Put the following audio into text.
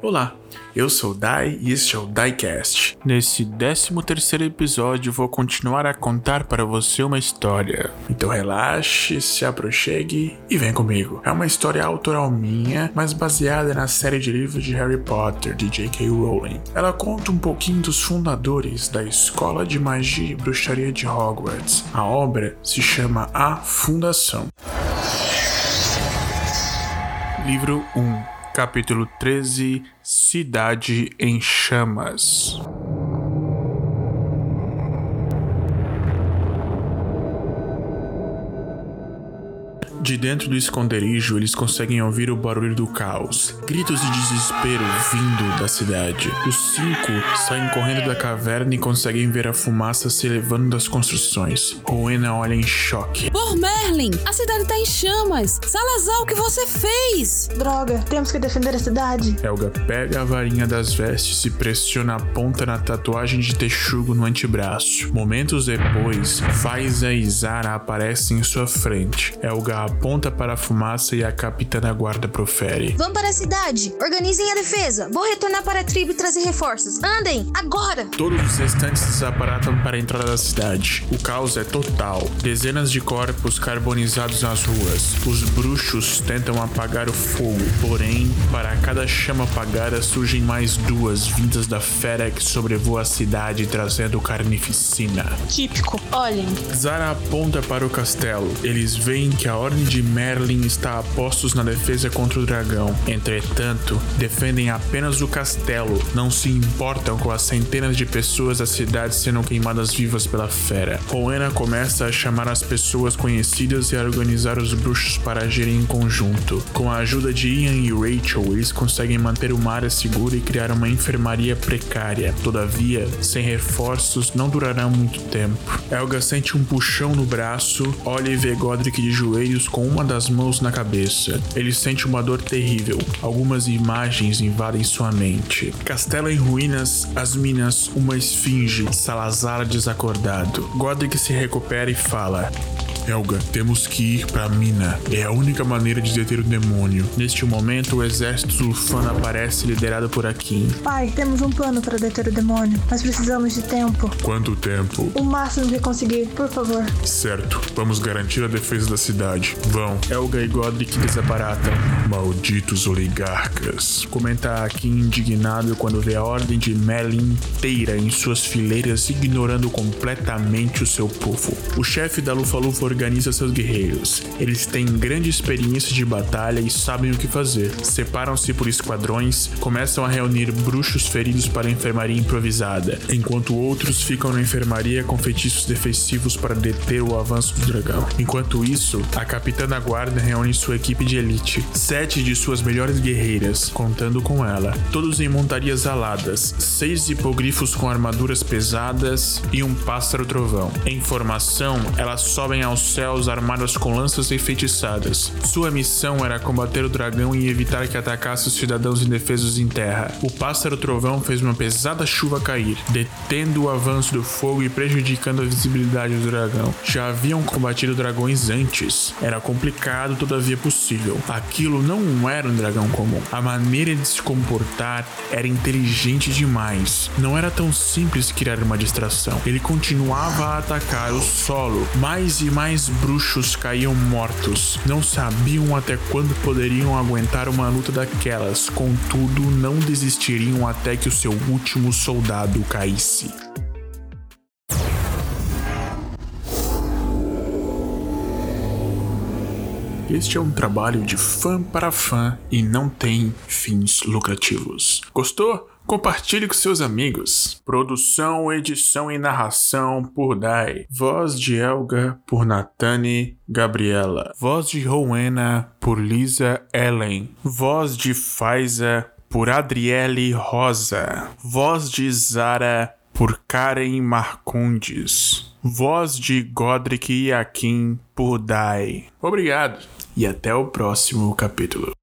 Olá, eu sou o Dai e este é o Diecast. Nesse 13 terceiro episódio vou continuar a contar para você uma história. Então relaxe, se aproxime e vem comigo. É uma história autoral minha, mas baseada na série de livros de Harry Potter de J.K. Rowling. Ela conta um pouquinho dos fundadores da Escola de Magia e Bruxaria de Hogwarts. A obra se chama A Fundação. Livro 1 capítulo 13 Cidade em Chamas. De dentro do esconderijo, eles conseguem ouvir o barulho do caos, gritos de desespero vindo da cidade. Os cinco saem correndo da caverna e conseguem ver a fumaça se elevando das construções. Rowena olha em choque. Por Merlin, a cidade tá em chamas. Salazar, o que você fez? Droga, temos que defender a cidade. Helga pega a varinha das vestes e pressiona a ponta na tatuagem de texugo no antebraço. Momentos depois, Faiza e Zara aparecem em sua frente. Helga aponta para a fumaça e a capitã da guarda profere. Vamos para a cidade. Organizem a defesa. Vou retornar para a tribo e trazer reforços. Andem, agora! Todos os restantes desaparatam para a entrada da cidade. O caos é total. Dezenas de corpos carbonizados nas ruas. Os bruxos tentam apagar o fogo, porém, para cada chama apagada surgem mais duas vindas da fera que sobrevoa a cidade trazendo carnificina. Típico. Olhem. Zara aponta para o castelo. Eles veem que a ordem de Merlin está a postos na defesa contra o dragão. Entretanto, defendem apenas o castelo, não se importam com as centenas de pessoas da cidade sendo queimadas vivas pela fera. Rowena começa a chamar as pessoas conhecidas e a organizar os bruxos para agirem em conjunto. Com a ajuda de Ian e Rachel, eles conseguem manter uma área segura e criar uma enfermaria precária. Todavia, sem reforços, não durará muito tempo. Elga sente um puxão no braço, olha e vê Godric de joelhos com uma das mãos na cabeça. Ele sente uma dor terrível. Algumas imagens invadem sua mente. Castelo em ruínas, as minas, uma esfinge, Salazar desacordado. Godric se recupera e fala: Helga, temos que ir para a mina. É a única maneira de deter o demônio. Neste momento, o exército Lufano aparece liderado por Akin. Pai, temos um plano para deter o demônio, mas precisamos de tempo. Quanto tempo? O máximo que conseguir, por favor. Certo, vamos garantir a defesa da cidade. Vão. Helga e Godric desaparatam. Malditos oligarcas. Comenta Akin indignado quando vê a ordem de Merlin inteira em suas fileiras ignorando completamente o seu povo. O chefe da Lufa-Lufa organiza seus guerreiros. Eles têm grande experiência de batalha e sabem o que fazer. Separam-se por esquadrões, começam a reunir bruxos feridos para a enfermaria improvisada, enquanto outros ficam na enfermaria com feitiços defensivos para deter o avanço do dragão. Enquanto isso, a capitã da guarda reúne sua equipe de elite, sete de suas melhores guerreiras, contando com ela, todos em montarias aladas, seis hipogrifos com armaduras pesadas e um pássaro trovão. Em formação, elas sobem aos céus armadas com lanças enfeitiçadas. Sua missão era combater o dragão e evitar que atacasse os cidadãos indefesos em terra. O pássaro trovão fez uma pesada chuva cair, detendo o avanço do fogo e prejudicando a visibilidade do dragão. Já haviam combatido dragões antes. Era complicado, todavia possível. Aquilo não era um dragão comum. A maneira de se comportar era inteligente demais. Não era tão simples criar uma distração. Ele continuava a atacar o solo. Mais e mais bruxos caíam mortos. Não sabiam até quando poderiam aguentar uma luta daquelas, contudo, não desistiriam até que o seu último soldado caísse. Este é um trabalho de fã para fã e não tem fins lucrativos. Gostou? Compartilhe com seus amigos. Produção, edição e narração por Dai. Voz de Elga por Natane Gabriela. Voz de Rowena por Lisa Ellen. Voz de Faiza por Adriele Rosa. Voz de Zara por Karen Marcondes. Voz de Godric Yakin por Dai. Obrigado e até o próximo capítulo.